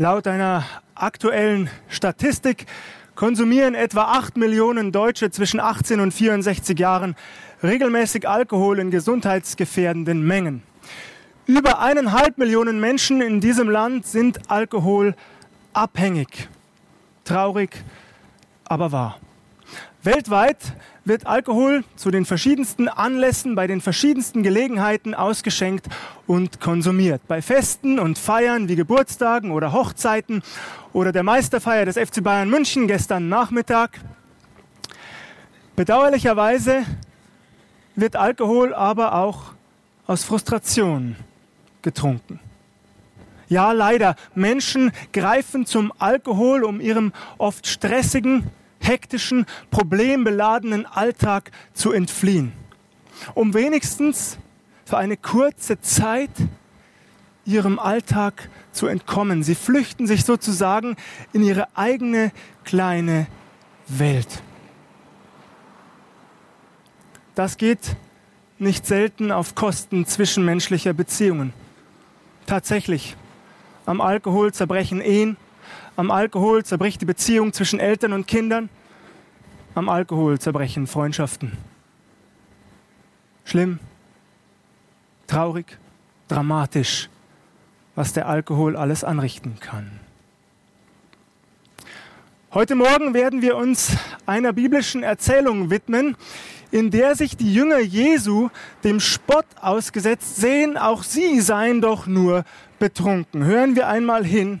Laut einer aktuellen Statistik konsumieren etwa 8 Millionen Deutsche zwischen 18 und 64 Jahren regelmäßig Alkohol in gesundheitsgefährdenden Mengen. Über eineinhalb Millionen Menschen in diesem Land sind alkoholabhängig. Traurig, aber wahr. Weltweit wird Alkohol zu den verschiedensten Anlässen, bei den verschiedensten Gelegenheiten ausgeschenkt und konsumiert. Bei Festen und Feiern wie Geburtstagen oder Hochzeiten oder der Meisterfeier des FC Bayern München gestern Nachmittag. Bedauerlicherweise wird Alkohol aber auch aus Frustration getrunken. Ja, leider, Menschen greifen zum Alkohol, um ihrem oft stressigen, hektischen, problembeladenen Alltag zu entfliehen. Um wenigstens für eine kurze Zeit ihrem Alltag zu entkommen. Sie flüchten sich sozusagen in ihre eigene kleine Welt. Das geht nicht selten auf Kosten zwischenmenschlicher Beziehungen. Tatsächlich, am Alkohol zerbrechen Ehen, am Alkohol zerbricht die Beziehung zwischen Eltern und Kindern. Am Alkohol zerbrechen Freundschaften. Schlimm, traurig, dramatisch, was der Alkohol alles anrichten kann. Heute Morgen werden wir uns einer biblischen Erzählung widmen, in der sich die Jünger Jesu dem Spott ausgesetzt sehen, auch sie seien doch nur betrunken. Hören wir einmal hin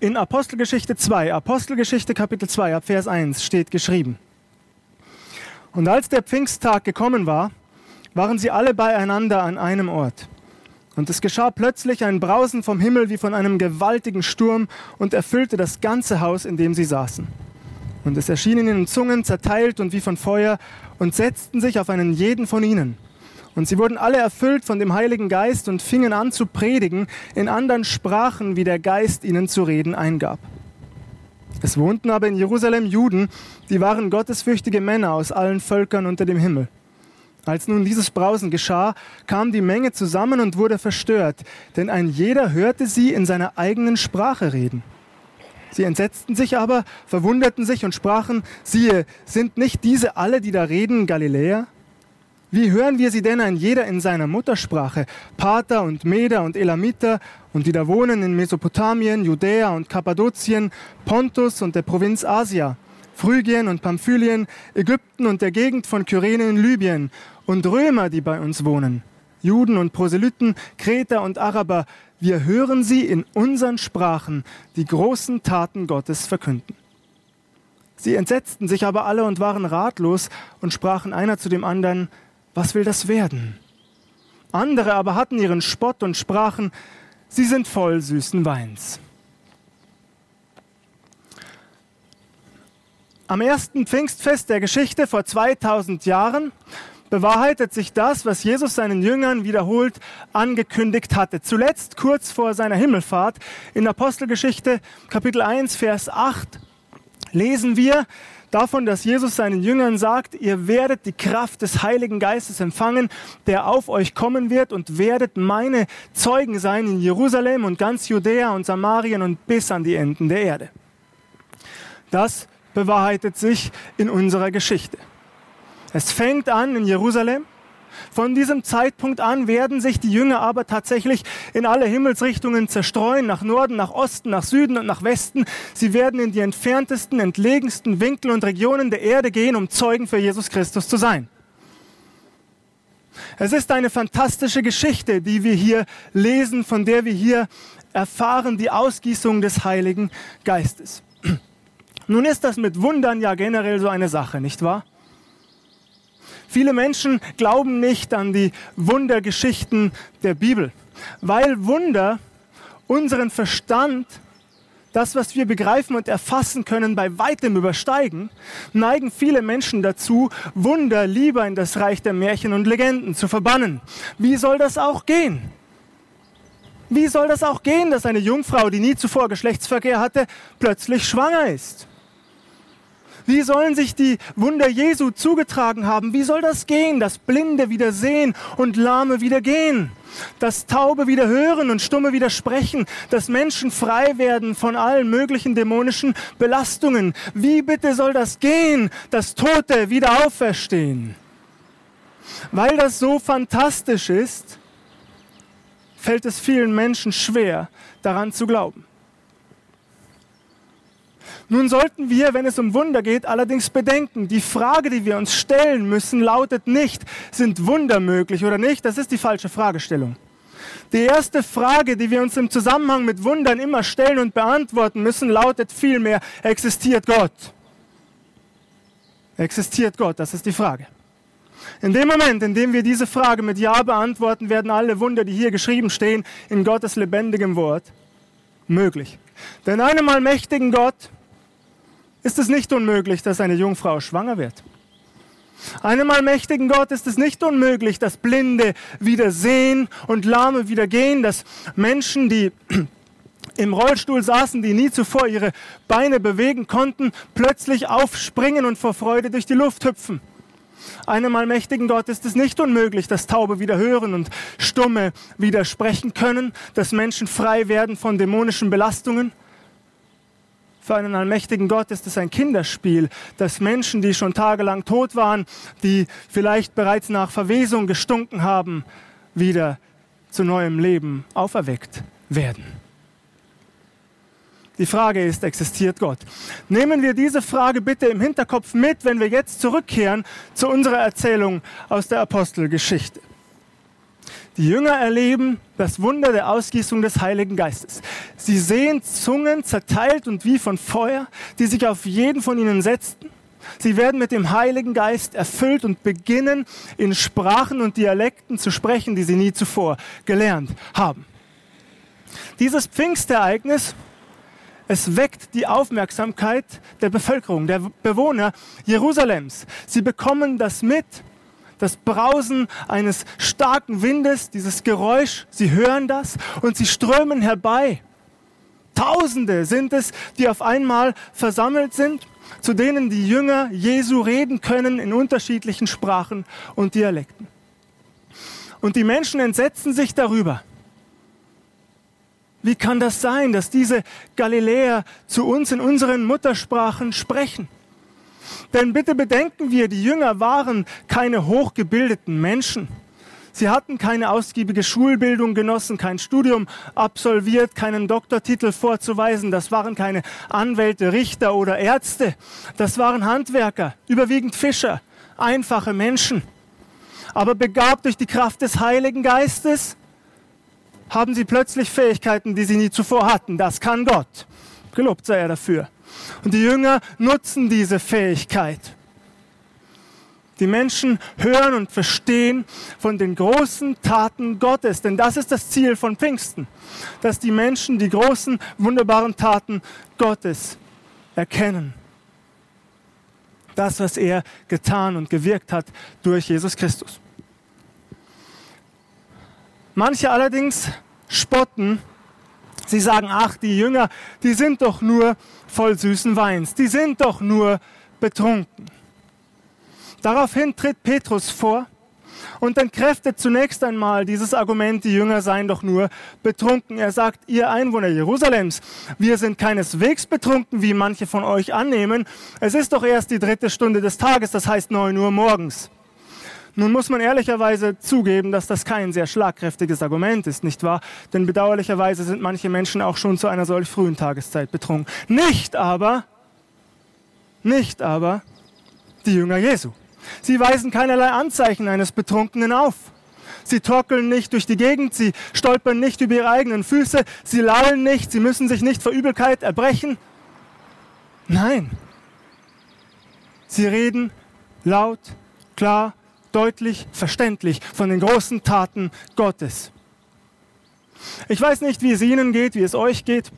in Apostelgeschichte 2, Apostelgeschichte Kapitel 2, ab Vers 1 steht geschrieben. Und als der Pfingsttag gekommen war, waren sie alle beieinander an einem Ort. Und es geschah plötzlich ein Brausen vom Himmel wie von einem gewaltigen Sturm und erfüllte das ganze Haus, in dem sie saßen. Und es erschienen ihnen Zungen zerteilt und wie von Feuer und setzten sich auf einen jeden von ihnen. Und sie wurden alle erfüllt von dem Heiligen Geist und fingen an zu predigen in anderen Sprachen, wie der Geist ihnen zu reden eingab. Es wohnten aber in Jerusalem Juden, die waren gottesfürchtige Männer aus allen Völkern unter dem Himmel. Als nun dieses Brausen geschah, kam die Menge zusammen und wurde verstört, denn ein jeder hörte sie in seiner eigenen Sprache reden. Sie entsetzten sich aber, verwunderten sich und sprachen, siehe, sind nicht diese alle, die da reden, Galiläer? Wie hören wir sie denn ein jeder in seiner Muttersprache? Pater und Meder und Elamiter und die da wohnen in Mesopotamien, Judäa und Kappadokien, Pontus und der Provinz Asia, Phrygien und Pamphylien, Ägypten und der Gegend von Kyrene in Libyen und Römer, die bei uns wohnen, Juden und Proselyten, Kreter und Araber. Wir hören sie in unseren Sprachen die großen Taten Gottes verkünden. Sie entsetzten sich aber alle und waren ratlos und sprachen einer zu dem anderen, was will das werden? Andere aber hatten ihren Spott und sprachen, sie sind voll süßen Weins. Am ersten Pfingstfest der Geschichte vor 2000 Jahren bewahrheitet sich das, was Jesus seinen Jüngern wiederholt angekündigt hatte. Zuletzt kurz vor seiner Himmelfahrt in Apostelgeschichte Kapitel 1, Vers 8 lesen wir, davon, dass Jesus seinen Jüngern sagt, ihr werdet die Kraft des Heiligen Geistes empfangen, der auf euch kommen wird und werdet meine Zeugen sein in Jerusalem und ganz Judäa und Samarien und bis an die Enden der Erde. Das bewahrheitet sich in unserer Geschichte. Es fängt an in Jerusalem von diesem Zeitpunkt an werden sich die Jünger aber tatsächlich in alle Himmelsrichtungen zerstreuen, nach Norden, nach Osten, nach Süden und nach Westen. Sie werden in die entferntesten, entlegensten Winkel und Regionen der Erde gehen, um Zeugen für Jesus Christus zu sein. Es ist eine fantastische Geschichte, die wir hier lesen, von der wir hier erfahren, die Ausgießung des Heiligen Geistes. Nun ist das mit Wundern ja generell so eine Sache, nicht wahr? Viele Menschen glauben nicht an die Wundergeschichten der Bibel, weil Wunder unseren Verstand, das, was wir begreifen und erfassen können, bei weitem übersteigen, neigen viele Menschen dazu, Wunder lieber in das Reich der Märchen und Legenden zu verbannen. Wie soll das auch gehen? Wie soll das auch gehen, dass eine Jungfrau, die nie zuvor Geschlechtsverkehr hatte, plötzlich schwanger ist? Wie sollen sich die Wunder Jesu zugetragen haben? Wie soll das gehen, dass Blinde wieder sehen und Lahme wieder gehen? Dass Taube wieder hören und Stumme wieder sprechen, dass Menschen frei werden von allen möglichen dämonischen Belastungen. Wie bitte soll das gehen, dass Tote wieder auferstehen? Weil das so fantastisch ist, fällt es vielen Menschen schwer, daran zu glauben. Nun sollten wir, wenn es um Wunder geht, allerdings bedenken, die Frage, die wir uns stellen müssen, lautet nicht, sind Wunder möglich oder nicht? Das ist die falsche Fragestellung. Die erste Frage, die wir uns im Zusammenhang mit Wundern immer stellen und beantworten müssen, lautet vielmehr, existiert Gott? Existiert Gott? Das ist die Frage. In dem Moment, in dem wir diese Frage mit Ja beantworten, werden alle Wunder, die hier geschrieben stehen, in Gottes lebendigem Wort möglich. Denn einem allmächtigen Gott ist es nicht unmöglich, dass eine Jungfrau schwanger wird. Einem allmächtigen Gott ist es nicht unmöglich, dass Blinde wieder sehen und Lahme wieder gehen, dass Menschen, die im Rollstuhl saßen, die nie zuvor ihre Beine bewegen konnten, plötzlich aufspringen und vor Freude durch die Luft hüpfen. Einem allmächtigen Gott ist es nicht unmöglich, dass Taube wieder hören und Stumme wieder sprechen können, dass Menschen frei werden von dämonischen Belastungen. Für einen allmächtigen Gott ist es ein Kinderspiel, dass Menschen, die schon tagelang tot waren, die vielleicht bereits nach Verwesung gestunken haben, wieder zu neuem Leben auferweckt werden. Die Frage ist, existiert Gott? Nehmen wir diese Frage bitte im Hinterkopf mit, wenn wir jetzt zurückkehren zu unserer Erzählung aus der Apostelgeschichte. Die Jünger erleben das Wunder der Ausgießung des Heiligen Geistes. Sie sehen Zungen zerteilt und wie von Feuer, die sich auf jeden von ihnen setzten. Sie werden mit dem Heiligen Geist erfüllt und beginnen in Sprachen und Dialekten zu sprechen, die sie nie zuvor gelernt haben. Dieses Pfingstereignis, es weckt die Aufmerksamkeit der Bevölkerung, der Bewohner Jerusalems. Sie bekommen das mit das Brausen eines starken Windes, dieses Geräusch, sie hören das und sie strömen herbei. Tausende sind es, die auf einmal versammelt sind, zu denen die Jünger Jesu reden können in unterschiedlichen Sprachen und Dialekten. Und die Menschen entsetzen sich darüber. Wie kann das sein, dass diese Galiläer zu uns in unseren Muttersprachen sprechen? Denn bitte bedenken wir, die Jünger waren keine hochgebildeten Menschen. Sie hatten keine ausgiebige Schulbildung genossen, kein Studium absolviert, keinen Doktortitel vorzuweisen. Das waren keine Anwälte, Richter oder Ärzte. Das waren Handwerker, überwiegend Fischer, einfache Menschen. Aber begabt durch die Kraft des Heiligen Geistes haben sie plötzlich Fähigkeiten, die sie nie zuvor hatten. Das kann Gott. Gelobt sei er dafür. Und die Jünger nutzen diese Fähigkeit. Die Menschen hören und verstehen von den großen Taten Gottes, denn das ist das Ziel von Pfingsten, dass die Menschen die großen, wunderbaren Taten Gottes erkennen. Das, was er getan und gewirkt hat durch Jesus Christus. Manche allerdings spotten Sie sagen, ach, die Jünger, die sind doch nur voll süßen Weins, die sind doch nur betrunken. Daraufhin tritt Petrus vor und entkräftet zunächst einmal dieses Argument, die Jünger seien doch nur betrunken. Er sagt, ihr Einwohner Jerusalems, wir sind keineswegs betrunken, wie manche von euch annehmen. Es ist doch erst die dritte Stunde des Tages, das heißt neun Uhr morgens. Nun muss man ehrlicherweise zugeben, dass das kein sehr schlagkräftiges Argument ist, nicht wahr? Denn bedauerlicherweise sind manche Menschen auch schon zu einer solch frühen Tageszeit betrunken. Nicht aber, nicht aber die Jünger Jesu. Sie weisen keinerlei Anzeichen eines Betrunkenen auf. Sie torkeln nicht durch die Gegend, sie stolpern nicht über ihre eigenen Füße, sie lallen nicht, sie müssen sich nicht vor Übelkeit erbrechen. Nein, sie reden laut, klar deutlich verständlich von den großen Taten Gottes. Ich weiß nicht, wie es Ihnen geht, wie es euch geht.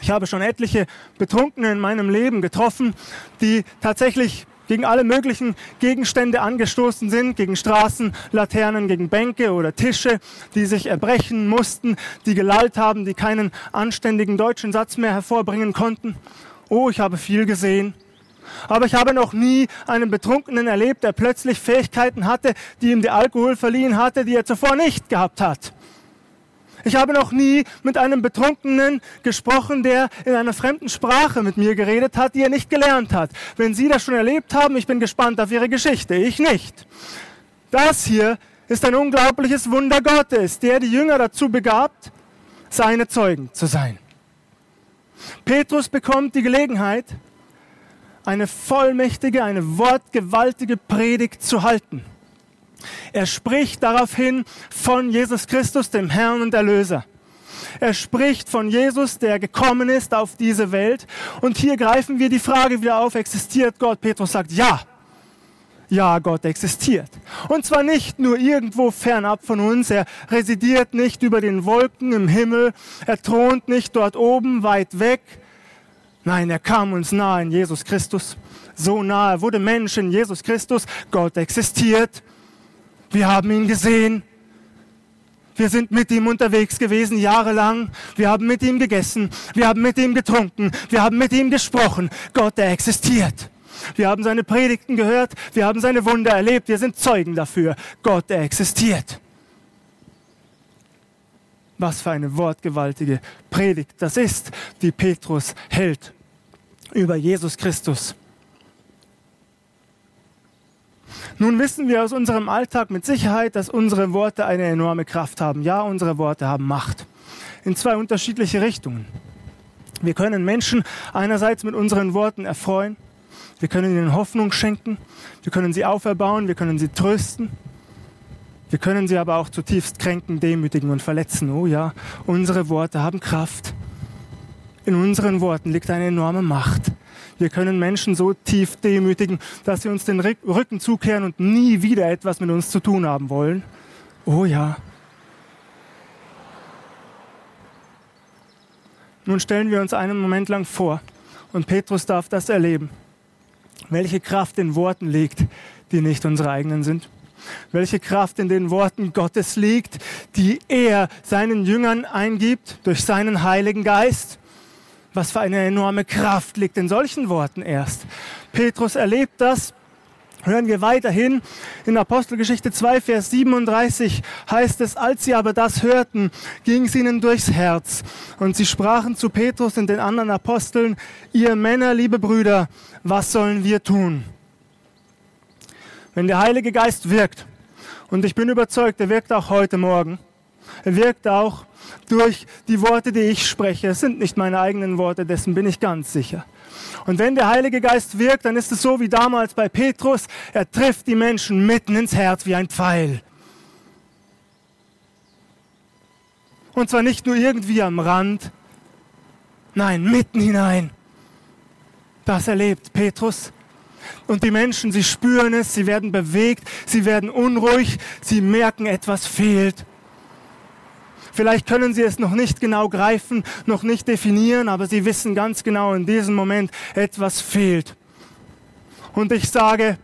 Ich habe schon etliche Betrunkene in meinem Leben getroffen, die tatsächlich gegen alle möglichen Gegenstände angestoßen sind, gegen Straßen, Laternen, gegen Bänke oder Tische, die sich erbrechen mussten, die gelallt haben, die keinen anständigen deutschen Satz mehr hervorbringen konnten. Oh, ich habe viel gesehen. Aber ich habe noch nie einen Betrunkenen erlebt, der plötzlich Fähigkeiten hatte, die ihm der Alkohol verliehen hatte, die er zuvor nicht gehabt hat. Ich habe noch nie mit einem Betrunkenen gesprochen, der in einer fremden Sprache mit mir geredet hat, die er nicht gelernt hat. Wenn Sie das schon erlebt haben, ich bin gespannt auf Ihre Geschichte. Ich nicht. Das hier ist ein unglaubliches Wunder Gottes, der die Jünger dazu begabt, seine Zeugen zu sein. Petrus bekommt die Gelegenheit, eine vollmächtige, eine wortgewaltige Predigt zu halten. Er spricht daraufhin von Jesus Christus, dem Herrn und Erlöser. Er spricht von Jesus, der gekommen ist auf diese Welt. Und hier greifen wir die Frage wieder auf, existiert Gott? Petrus sagt, ja. Ja, Gott existiert. Und zwar nicht nur irgendwo fernab von uns. Er residiert nicht über den Wolken im Himmel. Er thront nicht dort oben weit weg. Nein, er kam uns nahe in Jesus Christus. So nahe, wurde Mensch in Jesus Christus. Gott existiert. Wir haben ihn gesehen. Wir sind mit ihm unterwegs gewesen, jahrelang. Wir haben mit ihm gegessen. Wir haben mit ihm getrunken. Wir haben mit ihm gesprochen. Gott, er existiert. Wir haben seine Predigten gehört. Wir haben seine Wunder erlebt. Wir sind Zeugen dafür. Gott, er existiert. Was für eine wortgewaltige Predigt das ist, die Petrus hält über Jesus Christus. Nun wissen wir aus unserem Alltag mit Sicherheit, dass unsere Worte eine enorme Kraft haben. Ja, unsere Worte haben Macht. In zwei unterschiedliche Richtungen. Wir können Menschen einerseits mit unseren Worten erfreuen. Wir können ihnen Hoffnung schenken. Wir können sie auferbauen. Wir können sie trösten. Wir können sie aber auch zutiefst kränken, demütigen und verletzen. Oh ja, unsere Worte haben Kraft. In unseren Worten liegt eine enorme Macht. Wir können Menschen so tief demütigen, dass sie uns den Rücken zukehren und nie wieder etwas mit uns zu tun haben wollen. Oh ja. Nun stellen wir uns einen Moment lang vor, und Petrus darf das erleben, welche Kraft in Worten liegt, die nicht unsere eigenen sind. Welche Kraft in den Worten Gottes liegt, die er seinen Jüngern eingibt durch seinen Heiligen Geist. Was für eine enorme Kraft liegt in solchen Worten erst. Petrus erlebt das. Hören wir weiterhin. In Apostelgeschichte 2, Vers 37 heißt es, als sie aber das hörten, ging es ihnen durchs Herz. Und sie sprachen zu Petrus und den anderen Aposteln, ihr Männer, liebe Brüder, was sollen wir tun? Wenn der Heilige Geist wirkt, und ich bin überzeugt, er wirkt auch heute Morgen, er wirkt auch durch die Worte, die ich spreche. Es sind nicht meine eigenen Worte, dessen bin ich ganz sicher. Und wenn der Heilige Geist wirkt, dann ist es so wie damals bei Petrus. Er trifft die Menschen mitten ins Herz wie ein Pfeil. Und zwar nicht nur irgendwie am Rand, nein, mitten hinein. Das erlebt Petrus. Und die Menschen, sie spüren es, sie werden bewegt, sie werden unruhig, sie merken, etwas fehlt. Vielleicht können sie es noch nicht genau greifen, noch nicht definieren, aber sie wissen ganz genau in diesem Moment, etwas fehlt. Und ich sage,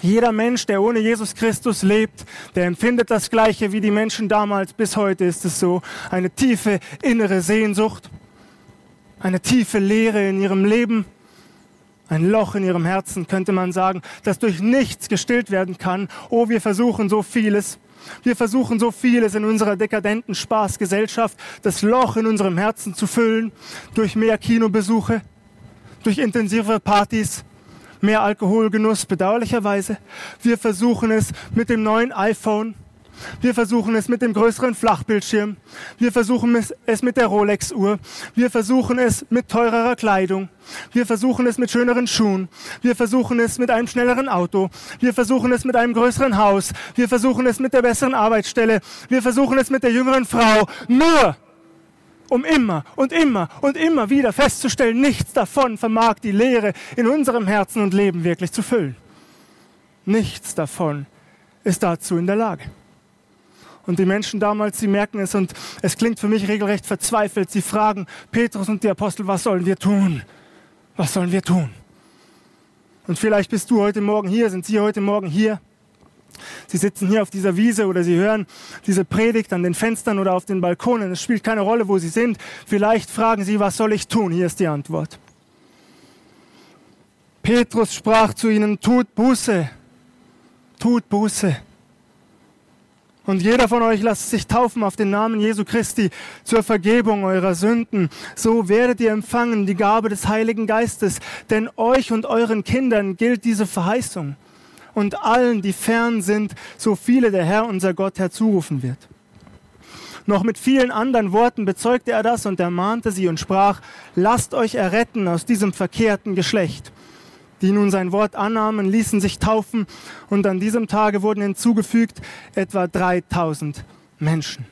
jeder Mensch, der ohne Jesus Christus lebt, der empfindet das Gleiche wie die Menschen damals. Bis heute ist es so. Eine tiefe innere Sehnsucht, eine tiefe Leere in ihrem Leben, ein Loch in ihrem Herzen, könnte man sagen, das durch nichts gestillt werden kann. Oh, wir versuchen so vieles. Wir versuchen so vieles in unserer dekadenten Spaßgesellschaft, das Loch in unserem Herzen zu füllen, durch mehr Kinobesuche, durch intensive Partys, mehr Alkoholgenuss, bedauerlicherweise. Wir versuchen es mit dem neuen iPhone, wir versuchen es mit dem größeren Flachbildschirm. Wir versuchen es mit der Rolex-Uhr. Wir versuchen es mit teurerer Kleidung. Wir versuchen es mit schöneren Schuhen. Wir versuchen es mit einem schnelleren Auto. Wir versuchen es mit einem größeren Haus. Wir versuchen es mit der besseren Arbeitsstelle. Wir versuchen es mit der jüngeren Frau. Nur um immer und immer und immer wieder festzustellen, nichts davon vermag die Leere in unserem Herzen und Leben wirklich zu füllen. Nichts davon ist dazu in der Lage. Und die Menschen damals, sie merken es und es klingt für mich regelrecht verzweifelt. Sie fragen Petrus und die Apostel, was sollen wir tun? Was sollen wir tun? Und vielleicht bist du heute Morgen hier, sind Sie heute Morgen hier. Sie sitzen hier auf dieser Wiese oder Sie hören diese Predigt an den Fenstern oder auf den Balkonen. Es spielt keine Rolle, wo Sie sind. Vielleicht fragen Sie, was soll ich tun? Hier ist die Antwort. Petrus sprach zu ihnen, tut Buße, tut Buße. Und jeder von euch lasst sich taufen auf den Namen Jesu Christi zur Vergebung eurer Sünden. So werdet ihr empfangen die Gabe des Heiligen Geistes. Denn euch und euren Kindern gilt diese Verheißung. Und allen, die fern sind, so viele der Herr unser Gott herzurufen wird. Noch mit vielen anderen Worten bezeugte er das und ermahnte sie und sprach, lasst euch erretten aus diesem verkehrten Geschlecht die nun sein Wort annahmen, ließen sich taufen und an diesem Tage wurden hinzugefügt etwa 3000 Menschen.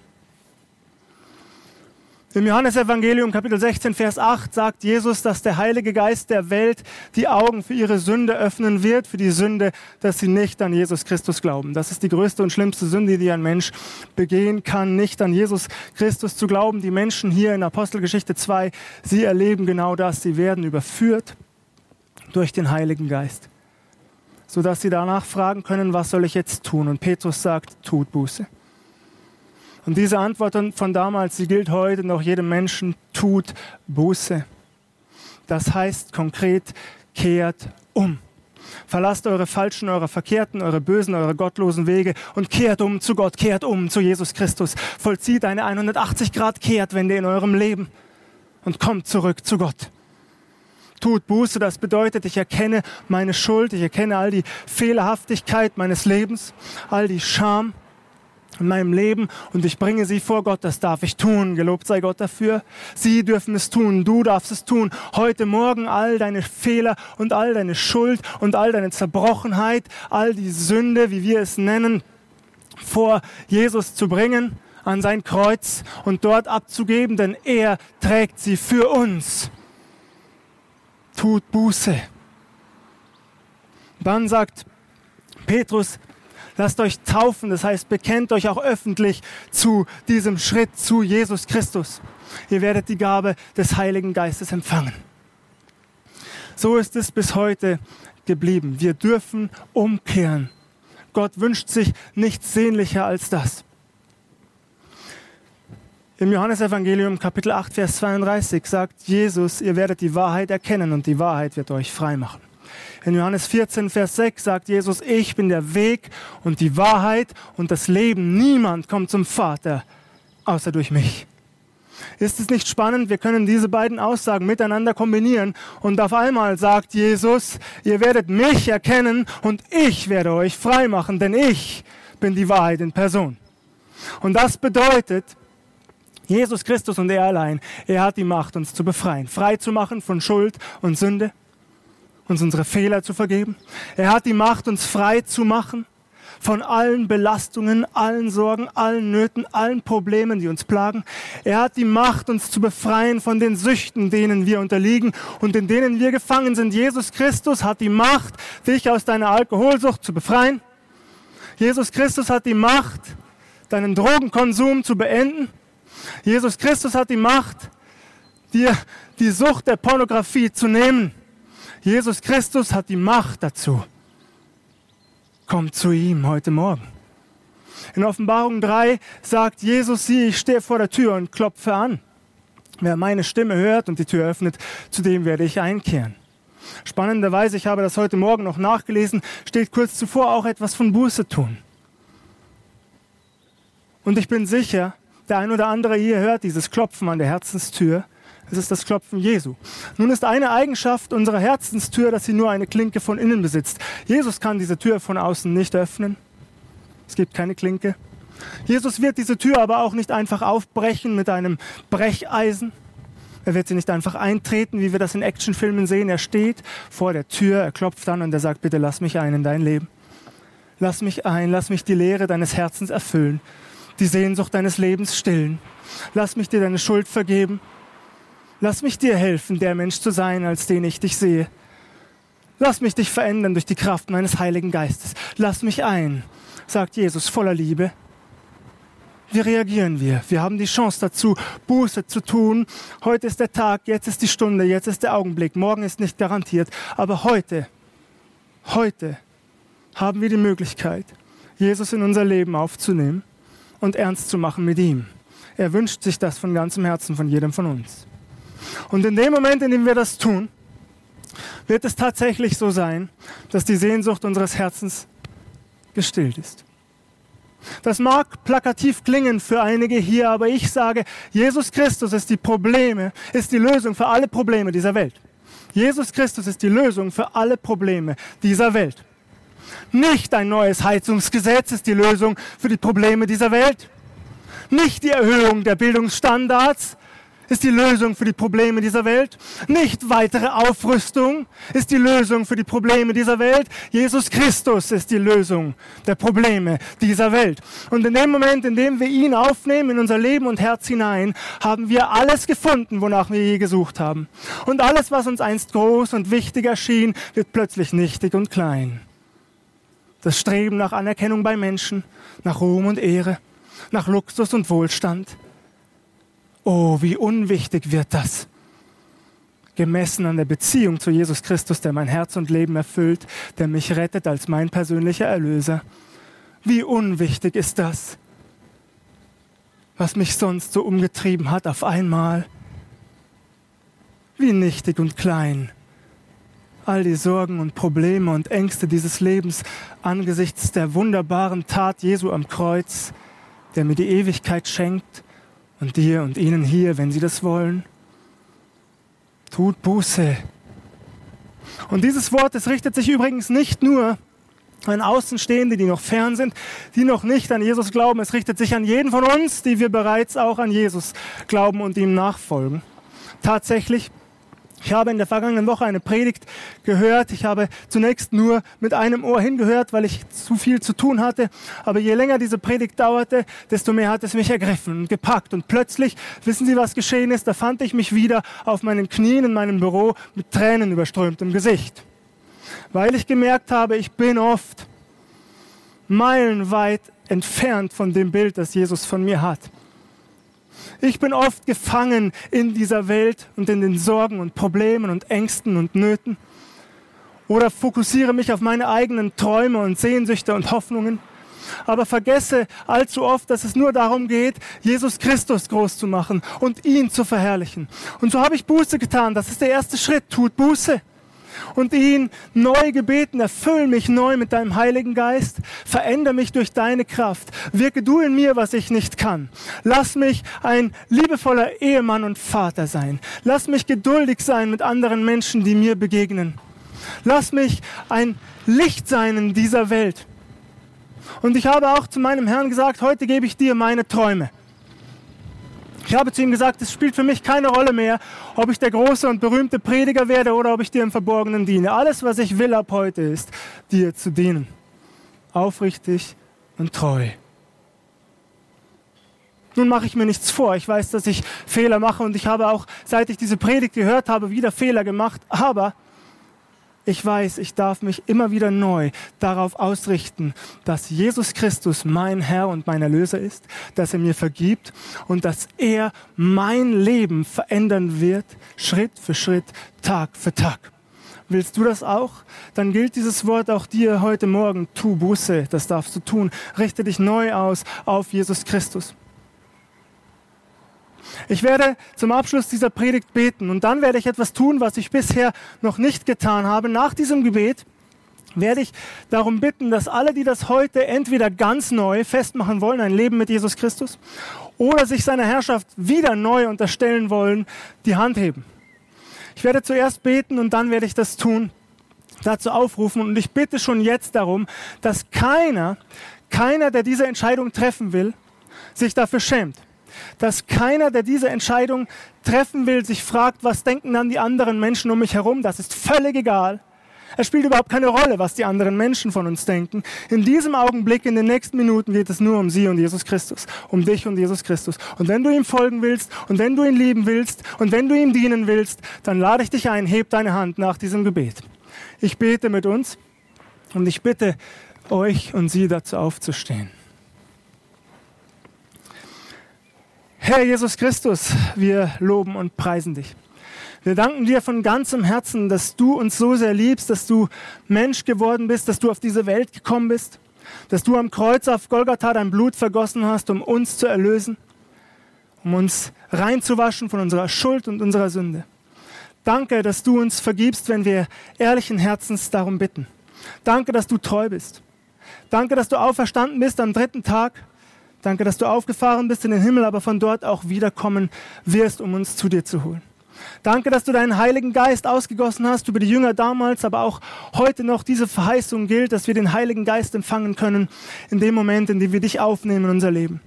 Im Johannesevangelium Kapitel 16, Vers 8 sagt Jesus, dass der Heilige Geist der Welt die Augen für ihre Sünde öffnen wird, für die Sünde, dass sie nicht an Jesus Christus glauben. Das ist die größte und schlimmste Sünde, die ein Mensch begehen kann, nicht an Jesus Christus zu glauben. Die Menschen hier in Apostelgeschichte 2, sie erleben genau das. Sie werden überführt durch den Heiligen Geist, sodass sie danach fragen können, was soll ich jetzt tun? Und Petrus sagt, tut Buße. Und diese Antwort von damals, sie gilt heute noch jedem Menschen, tut Buße. Das heißt konkret, kehrt um. Verlasst eure falschen, eure verkehrten, eure bösen, eure gottlosen Wege und kehrt um zu Gott, kehrt um zu Jesus Christus. Vollzieht eine 180 Grad Kehrtwende in eurem Leben und kommt zurück zu Gott tut Buße, das bedeutet, ich erkenne meine Schuld, ich erkenne all die Fehlerhaftigkeit meines Lebens, all die Scham in meinem Leben und ich bringe sie vor Gott. Das darf ich tun. Gelobt sei Gott dafür. Sie dürfen es tun. Du darfst es tun. Heute Morgen all deine Fehler und all deine Schuld und all deine Zerbrochenheit, all die Sünde, wie wir es nennen, vor Jesus zu bringen an sein Kreuz und dort abzugeben, denn er trägt sie für uns tut Buße. Dann sagt Petrus, lasst euch taufen, das heißt, bekennt euch auch öffentlich zu diesem Schritt zu Jesus Christus. Ihr werdet die Gabe des Heiligen Geistes empfangen. So ist es bis heute geblieben. Wir dürfen umkehren. Gott wünscht sich nichts sehnlicher als das. Im Johannesevangelium Kapitel 8, Vers 32 sagt Jesus, ihr werdet die Wahrheit erkennen und die Wahrheit wird euch frei machen. In Johannes 14, Vers 6 sagt Jesus, ich bin der Weg und die Wahrheit und das Leben. Niemand kommt zum Vater außer durch mich. Ist es nicht spannend? Wir können diese beiden Aussagen miteinander kombinieren und auf einmal sagt Jesus, ihr werdet mich erkennen und ich werde euch frei machen, denn ich bin die Wahrheit in Person. Und das bedeutet, Jesus Christus und er allein, er hat die Macht, uns zu befreien, frei zu machen von Schuld und Sünde, uns unsere Fehler zu vergeben. Er hat die Macht, uns frei zu machen von allen Belastungen, allen Sorgen, allen Nöten, allen Problemen, die uns plagen. Er hat die Macht, uns zu befreien von den Süchten, denen wir unterliegen und in denen wir gefangen sind. Jesus Christus hat die Macht, dich aus deiner Alkoholsucht zu befreien. Jesus Christus hat die Macht, deinen Drogenkonsum zu beenden. Jesus Christus hat die Macht, dir die Sucht der Pornografie zu nehmen. Jesus Christus hat die Macht dazu. Komm zu ihm heute Morgen. In Offenbarung 3 sagt Jesus, sieh, ich stehe vor der Tür und klopfe an. Wer meine Stimme hört und die Tür öffnet, zu dem werde ich einkehren. Spannenderweise, ich habe das heute Morgen noch nachgelesen, steht kurz zuvor auch etwas von Buße tun. Und ich bin sicher, der ein oder andere hier hört dieses Klopfen an der Herzenstür. Es ist das Klopfen Jesu. Nun ist eine Eigenschaft unserer Herzenstür, dass sie nur eine Klinke von innen besitzt. Jesus kann diese Tür von außen nicht öffnen. Es gibt keine Klinke. Jesus wird diese Tür aber auch nicht einfach aufbrechen mit einem Brecheisen. Er wird sie nicht einfach eintreten, wie wir das in Actionfilmen sehen. Er steht vor der Tür, er klopft an und er sagt, bitte lass mich ein in dein Leben. Lass mich ein, lass mich die Lehre deines Herzens erfüllen die Sehnsucht deines Lebens stillen. Lass mich dir deine Schuld vergeben. Lass mich dir helfen, der Mensch zu sein, als den ich dich sehe. Lass mich dich verändern durch die Kraft meines Heiligen Geistes. Lass mich ein, sagt Jesus voller Liebe. Wie reagieren wir? Wir haben die Chance dazu, Buße zu tun. Heute ist der Tag, jetzt ist die Stunde, jetzt ist der Augenblick. Morgen ist nicht garantiert. Aber heute, heute haben wir die Möglichkeit, Jesus in unser Leben aufzunehmen und ernst zu machen mit ihm. Er wünscht sich das von ganzem Herzen von jedem von uns. Und in dem Moment, in dem wir das tun, wird es tatsächlich so sein, dass die Sehnsucht unseres Herzens gestillt ist. Das mag plakativ klingen für einige hier, aber ich sage, Jesus Christus ist die Probleme, ist die Lösung für alle Probleme dieser Welt. Jesus Christus ist die Lösung für alle Probleme dieser Welt. Nicht ein neues Heizungsgesetz ist die Lösung für die Probleme dieser Welt. Nicht die Erhöhung der Bildungsstandards ist die Lösung für die Probleme dieser Welt. Nicht weitere Aufrüstung ist die Lösung für die Probleme dieser Welt. Jesus Christus ist die Lösung der Probleme dieser Welt. Und in dem Moment, in dem wir ihn aufnehmen in unser Leben und Herz hinein, haben wir alles gefunden, wonach wir je gesucht haben. Und alles, was uns einst groß und wichtig erschien, wird plötzlich nichtig und klein. Das Streben nach Anerkennung bei Menschen, nach Ruhm und Ehre, nach Luxus und Wohlstand. Oh, wie unwichtig wird das. Gemessen an der Beziehung zu Jesus Christus, der mein Herz und Leben erfüllt, der mich rettet als mein persönlicher Erlöser. Wie unwichtig ist das, was mich sonst so umgetrieben hat auf einmal. Wie nichtig und klein all die Sorgen und Probleme und Ängste dieses Lebens angesichts der wunderbaren Tat Jesu am Kreuz, der mir die Ewigkeit schenkt und dir und ihnen hier, wenn sie das wollen. Tut Buße. Und dieses Wort, es richtet sich übrigens nicht nur an Außenstehende, die noch fern sind, die noch nicht an Jesus glauben. Es richtet sich an jeden von uns, die wir bereits auch an Jesus glauben und ihm nachfolgen. Tatsächlich ich habe in der vergangenen Woche eine Predigt gehört. Ich habe zunächst nur mit einem Ohr hingehört, weil ich zu viel zu tun hatte. Aber je länger diese Predigt dauerte, desto mehr hat es mich ergriffen und gepackt. Und plötzlich, wissen Sie, was geschehen ist? Da fand ich mich wieder auf meinen Knien in meinem Büro mit Tränen überströmtem Gesicht. Weil ich gemerkt habe, ich bin oft meilenweit entfernt von dem Bild, das Jesus von mir hat. Ich bin oft gefangen in dieser Welt und in den Sorgen und Problemen und Ängsten und Nöten. Oder fokussiere mich auf meine eigenen Träume und Sehnsüchte und Hoffnungen. Aber vergesse allzu oft, dass es nur darum geht, Jesus Christus groß zu machen und ihn zu verherrlichen. Und so habe ich Buße getan. Das ist der erste Schritt. Tut Buße und ihn neu gebeten, erfüll mich neu mit deinem Heiligen Geist, veränder mich durch deine Kraft, wirke du in mir, was ich nicht kann. Lass mich ein liebevoller Ehemann und Vater sein. Lass mich geduldig sein mit anderen Menschen, die mir begegnen. Lass mich ein Licht sein in dieser Welt. Und ich habe auch zu meinem Herrn gesagt, heute gebe ich dir meine Träume. Ich habe zu ihm gesagt, es spielt für mich keine Rolle mehr, ob ich der große und berühmte Prediger werde oder ob ich dir im Verborgenen diene. Alles, was ich will ab heute, ist, dir zu dienen. Aufrichtig und treu. Nun mache ich mir nichts vor. Ich weiß, dass ich Fehler mache und ich habe auch, seit ich diese Predigt gehört habe, wieder Fehler gemacht. Aber ich weiß, ich darf mich immer wieder neu darauf ausrichten, dass Jesus Christus mein Herr und mein Erlöser ist, dass er mir vergibt und dass er mein Leben verändern wird, Schritt für Schritt, Tag für Tag. Willst du das auch? Dann gilt dieses Wort auch dir heute Morgen. Tu Buße, das darfst du tun. Richte dich neu aus auf Jesus Christus. Ich werde zum Abschluss dieser Predigt beten und dann werde ich etwas tun, was ich bisher noch nicht getan habe. Nach diesem Gebet werde ich darum bitten, dass alle, die das heute entweder ganz neu festmachen wollen, ein Leben mit Jesus Christus, oder sich seiner Herrschaft wieder neu unterstellen wollen, die Hand heben. Ich werde zuerst beten und dann werde ich das tun, dazu aufrufen. Und ich bitte schon jetzt darum, dass keiner, keiner, der diese Entscheidung treffen will, sich dafür schämt dass keiner, der diese Entscheidung treffen will, sich fragt, was denken dann die anderen Menschen um mich herum. Das ist völlig egal. Es spielt überhaupt keine Rolle, was die anderen Menschen von uns denken. In diesem Augenblick, in den nächsten Minuten geht es nur um sie und Jesus Christus, um dich und Jesus Christus. Und wenn du ihm folgen willst und wenn du ihn lieben willst und wenn du ihm dienen willst, dann lade ich dich ein, heb deine Hand nach diesem Gebet. Ich bete mit uns und ich bitte euch und sie dazu aufzustehen. Herr Jesus Christus, wir loben und preisen dich. Wir danken dir von ganzem Herzen, dass du uns so sehr liebst, dass du Mensch geworden bist, dass du auf diese Welt gekommen bist, dass du am Kreuz auf Golgatha dein Blut vergossen hast, um uns zu erlösen, um uns reinzuwaschen von unserer Schuld und unserer Sünde. Danke, dass du uns vergibst, wenn wir ehrlichen Herzens darum bitten. Danke, dass du treu bist. Danke, dass du auferstanden bist am dritten Tag. Danke, dass du aufgefahren bist in den Himmel, aber von dort auch wiederkommen wirst, um uns zu dir zu holen. Danke, dass du deinen Heiligen Geist ausgegossen hast über die Jünger damals, aber auch heute noch diese Verheißung gilt, dass wir den Heiligen Geist empfangen können in dem Moment, in dem wir dich aufnehmen in unser Leben.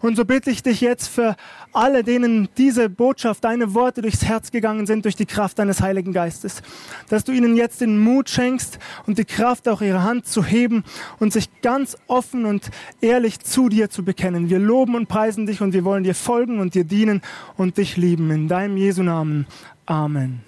Und so bitte ich dich jetzt für alle, denen diese Botschaft, deine Worte durchs Herz gegangen sind, durch die Kraft deines Heiligen Geistes, dass du ihnen jetzt den Mut schenkst und die Kraft, auch ihre Hand zu heben und sich ganz offen und ehrlich zu dir zu bekennen. Wir loben und preisen dich und wir wollen dir folgen und dir dienen und dich lieben. In deinem Jesu Namen. Amen.